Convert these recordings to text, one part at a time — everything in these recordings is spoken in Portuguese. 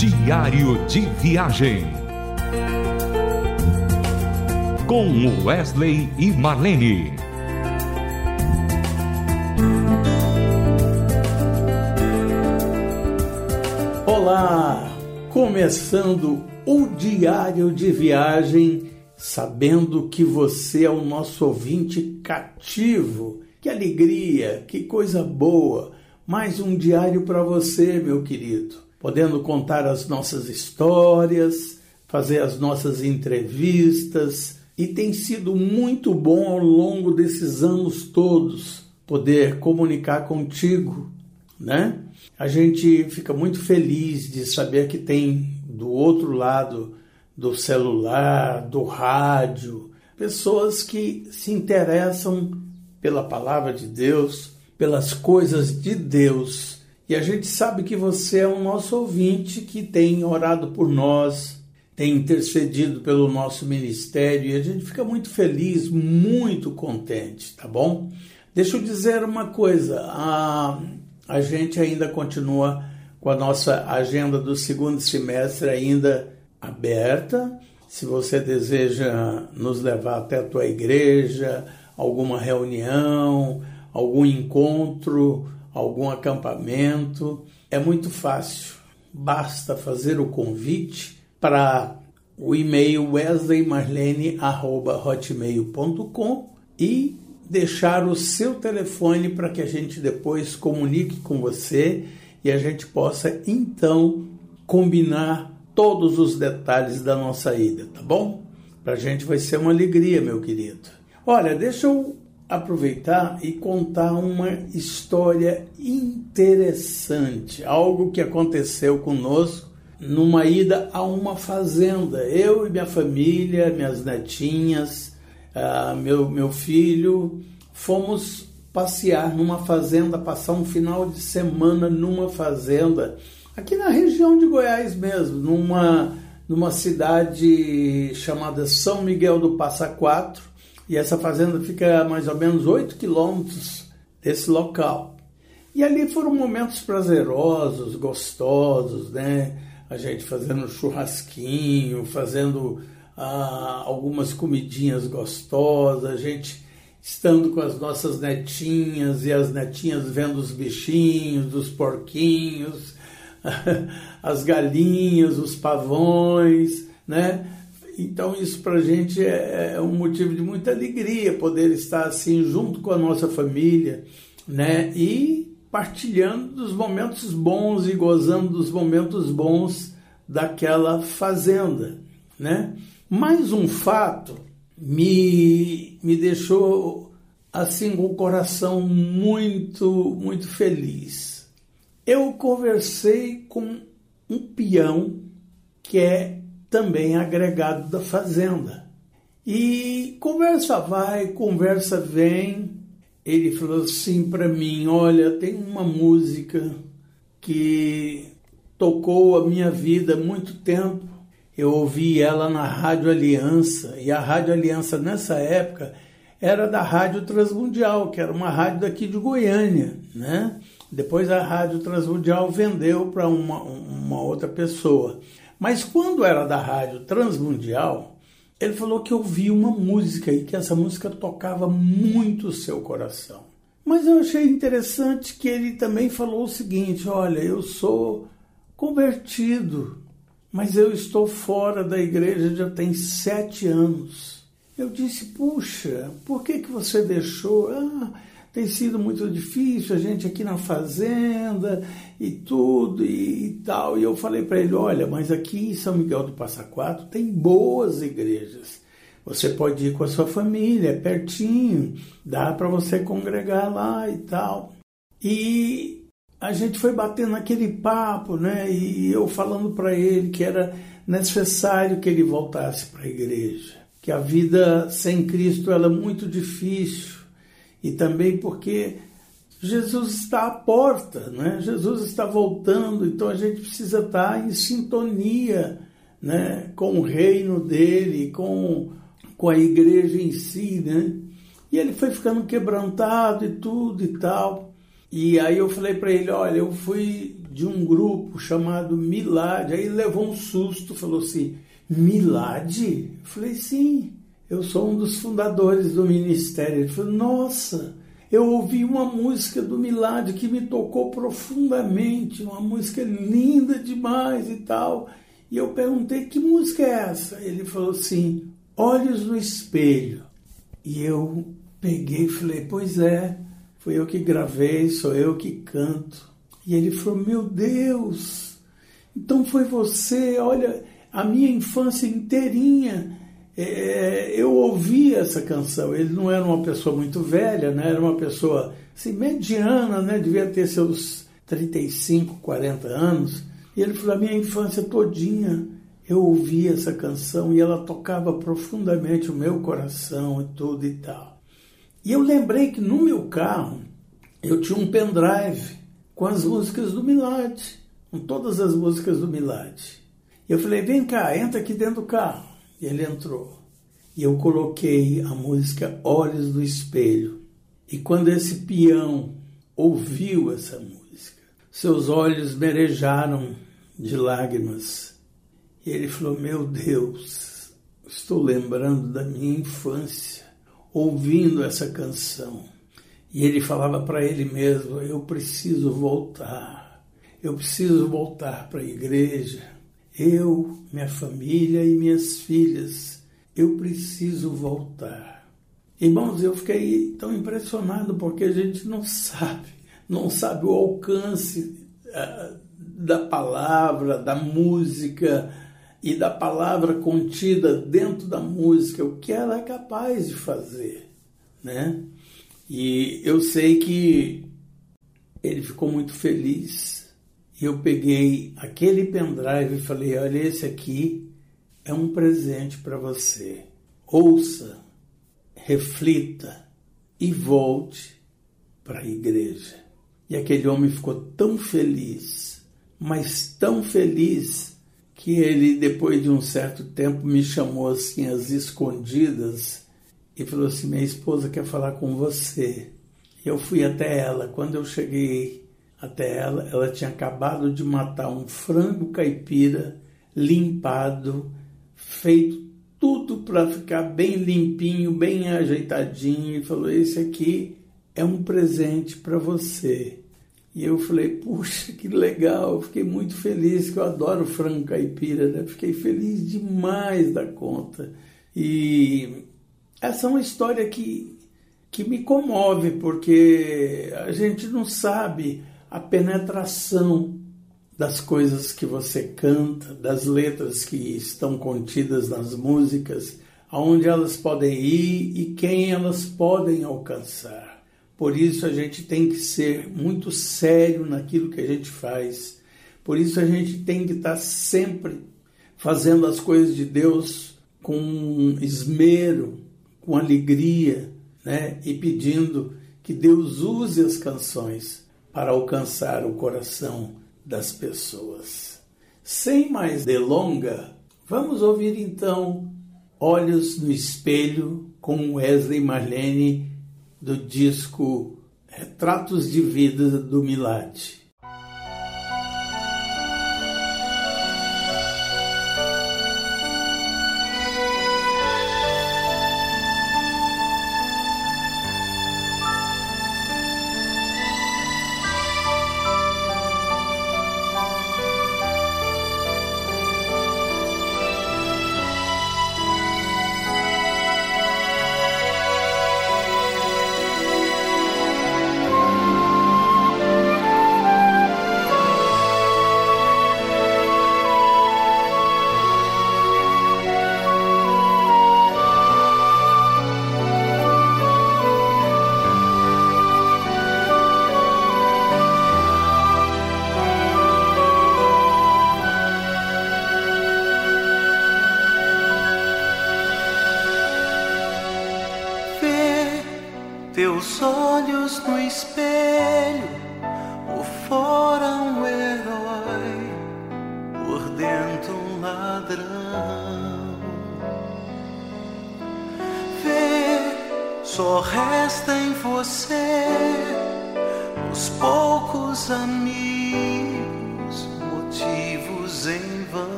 Diário de Viagem. Com Wesley e Marlene. Olá! Começando o Diário de Viagem, sabendo que você é o nosso ouvinte cativo. Que alegria, que coisa boa! Mais um diário para você, meu querido podendo contar as nossas histórias, fazer as nossas entrevistas, e tem sido muito bom ao longo desses anos todos poder comunicar contigo, né? A gente fica muito feliz de saber que tem do outro lado do celular, do rádio, pessoas que se interessam pela palavra de Deus, pelas coisas de Deus e a gente sabe que você é o nosso ouvinte que tem orado por nós, tem intercedido pelo nosso ministério e a gente fica muito feliz, muito contente, tá bom? Deixa eu dizer uma coisa: a, a gente ainda continua com a nossa agenda do segundo semestre ainda aberta. Se você deseja nos levar até a tua igreja, alguma reunião, algum encontro, algum acampamento, é muito fácil. Basta fazer o convite para o e-mail wesleymarlene.hotmail.com e deixar o seu telefone para que a gente depois comunique com você e a gente possa então combinar todos os detalhes da nossa ida, tá bom? Para a gente vai ser uma alegria, meu querido. Olha, deixa eu aproveitar e contar uma história interessante, algo que aconteceu conosco numa ida a uma fazenda. Eu e minha família, minhas netinhas, uh, meu, meu filho, fomos passear numa fazenda, passar um final de semana numa fazenda, aqui na região de Goiás mesmo, numa, numa cidade chamada São Miguel do Passa Quatro e essa fazenda fica a mais ou menos 8 quilômetros desse local. E ali foram momentos prazerosos, gostosos, né? A gente fazendo churrasquinho, fazendo ah, algumas comidinhas gostosas, a gente estando com as nossas netinhas e as netinhas vendo os bichinhos, os porquinhos, as galinhas, os pavões, né? Então, isso para a gente é, é um motivo de muita alegria poder estar assim junto com a nossa família, né? E partilhando dos momentos bons e gozando dos momentos bons daquela fazenda, né? Mais um fato me, me deixou assim com o coração muito, muito feliz. Eu conversei com um peão que é também agregado da fazenda. E conversa vai, conversa vem. Ele falou assim para mim: Olha, tem uma música que tocou a minha vida há muito tempo. Eu ouvi ela na Rádio Aliança, e a Rádio Aliança nessa época era da Rádio Transmundial, que era uma rádio daqui de Goiânia, né? Depois a Rádio Transmundial vendeu para uma, uma outra pessoa. Mas quando era da rádio Transmundial, ele falou que ouvia uma música e que essa música tocava muito o seu coração. Mas eu achei interessante que ele também falou o seguinte: olha, eu sou convertido, mas eu estou fora da igreja já tem sete anos. Eu disse: puxa, por que, que você deixou? Ah, tem sido muito difícil, a gente aqui na fazenda e tudo e, e tal. E eu falei para ele: olha, mas aqui em São Miguel do Passa Quatro tem boas igrejas. Você pode ir com a sua família, é pertinho, dá para você congregar lá e tal. E a gente foi batendo aquele papo, né? E eu falando para ele que era necessário que ele voltasse para a igreja, que a vida sem Cristo ela é muito difícil e também porque Jesus está à porta, né? Jesus está voltando, então a gente precisa estar em sintonia né? com o reino dele, com, com a igreja em si. Né? E ele foi ficando quebrantado e tudo e tal. E aí eu falei para ele: olha, eu fui de um grupo chamado Milad. Aí levou um susto, falou assim: Milad? Eu falei: sim, eu sou um dos fundadores do ministério. Ele falou: nossa, eu ouvi uma música do Milad que me tocou profundamente, uma música linda demais e tal. E eu perguntei: que música é essa? Ele falou assim: Olhos no Espelho. E eu peguei e falei: Pois é, foi eu que gravei, sou eu que canto. E ele falou: Meu Deus, então foi você, olha, a minha infância inteirinha. É, eu ouvi essa canção. Ele não era uma pessoa muito velha, né? era uma pessoa assim, mediana, né? devia ter seus 35, 40 anos. E ele falou: A minha infância todinha eu ouvi essa canção e ela tocava profundamente o meu coração e tudo e tal. E eu lembrei que no meu carro eu tinha um pendrive com as músicas do Milad, com todas as músicas do Milad. Eu falei, vem cá, entra aqui dentro do carro. E ele entrou. E eu coloquei a música Olhos do Espelho. E quando esse peão ouviu essa música, seus olhos merejaram de lágrimas. E ele falou: Meu Deus, estou lembrando da minha infância ouvindo essa canção. E ele falava para ele mesmo: Eu preciso voltar, eu preciso voltar para a igreja. Eu, minha família e minhas filhas, eu preciso voltar. Irmãos, eu fiquei tão impressionado porque a gente não sabe, não sabe o alcance uh, da palavra, da música, e da palavra contida dentro da música, o que ela é capaz de fazer, né? E eu sei que ele ficou muito feliz. Eu peguei aquele pendrive e falei: olha, esse aqui é um presente para você. Ouça, reflita e volte para a igreja. E aquele homem ficou tão feliz, mas tão feliz que ele, depois de um certo tempo, me chamou assim às escondidas e falou assim: Minha esposa quer falar com você. Eu fui até ela. Quando eu cheguei até ela, ela tinha acabado de matar um frango caipira limpado, feito tudo para ficar bem limpinho, bem ajeitadinho, e falou: Esse aqui é um presente para você. E eu falei, puxa, que legal, fiquei muito feliz, que eu adoro frango caipira, né? Fiquei feliz demais da conta. E essa é uma história que, que me comove, porque a gente não sabe a penetração das coisas que você canta, das letras que estão contidas nas músicas, aonde elas podem ir e quem elas podem alcançar. Por isso a gente tem que ser muito sério naquilo que a gente faz. Por isso a gente tem que estar sempre fazendo as coisas de Deus com esmero, com alegria, né? E pedindo que Deus use as canções para alcançar o coração das pessoas. Sem mais delonga, vamos ouvir então Olhos no Espelho com Wesley Marlene do disco Retratos de Vida do Milad. Você os poucos amigos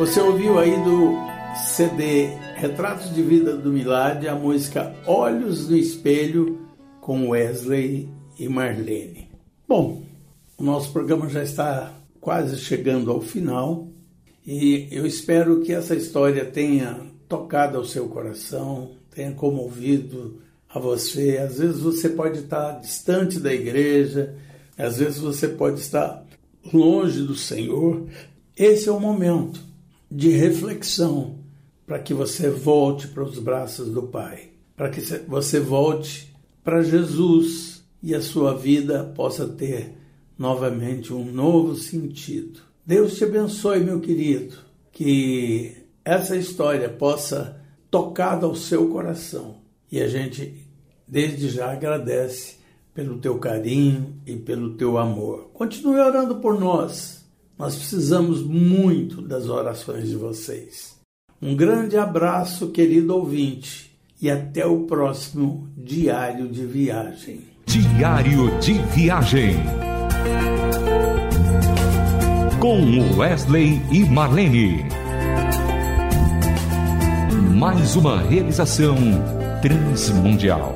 Você ouviu aí do CD Retratos de Vida do Milad a música Olhos no Espelho com Wesley e Marlene. Bom, o nosso programa já está quase chegando ao final e eu espero que essa história tenha tocado ao seu coração, tenha comovido a você. Às vezes você pode estar distante da igreja, às vezes você pode estar longe do Senhor. Esse é o momento de reflexão para que você volte para os braços do Pai, para que você volte para Jesus e a sua vida possa ter novamente um novo sentido. Deus te abençoe, meu querido, que essa história possa tocar ao seu coração e a gente desde já agradece pelo teu carinho e pelo teu amor. Continue orando por nós nós precisamos muito das orações de vocês. Um grande abraço, querido ouvinte, e até o próximo Diário de Viagem. Diário de Viagem. Com Wesley e Marlene. Mais uma realização transmundial.